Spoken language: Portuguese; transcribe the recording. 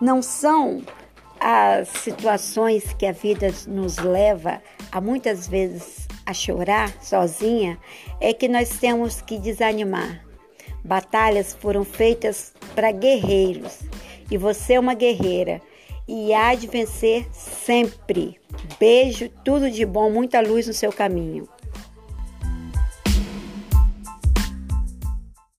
Não são as situações que a vida nos leva a muitas vezes a chorar sozinha é que nós temos que desanimar. Batalhas foram feitas para guerreiros e você é uma guerreira e há de vencer sempre. Beijo, tudo de bom, muita luz no seu caminho.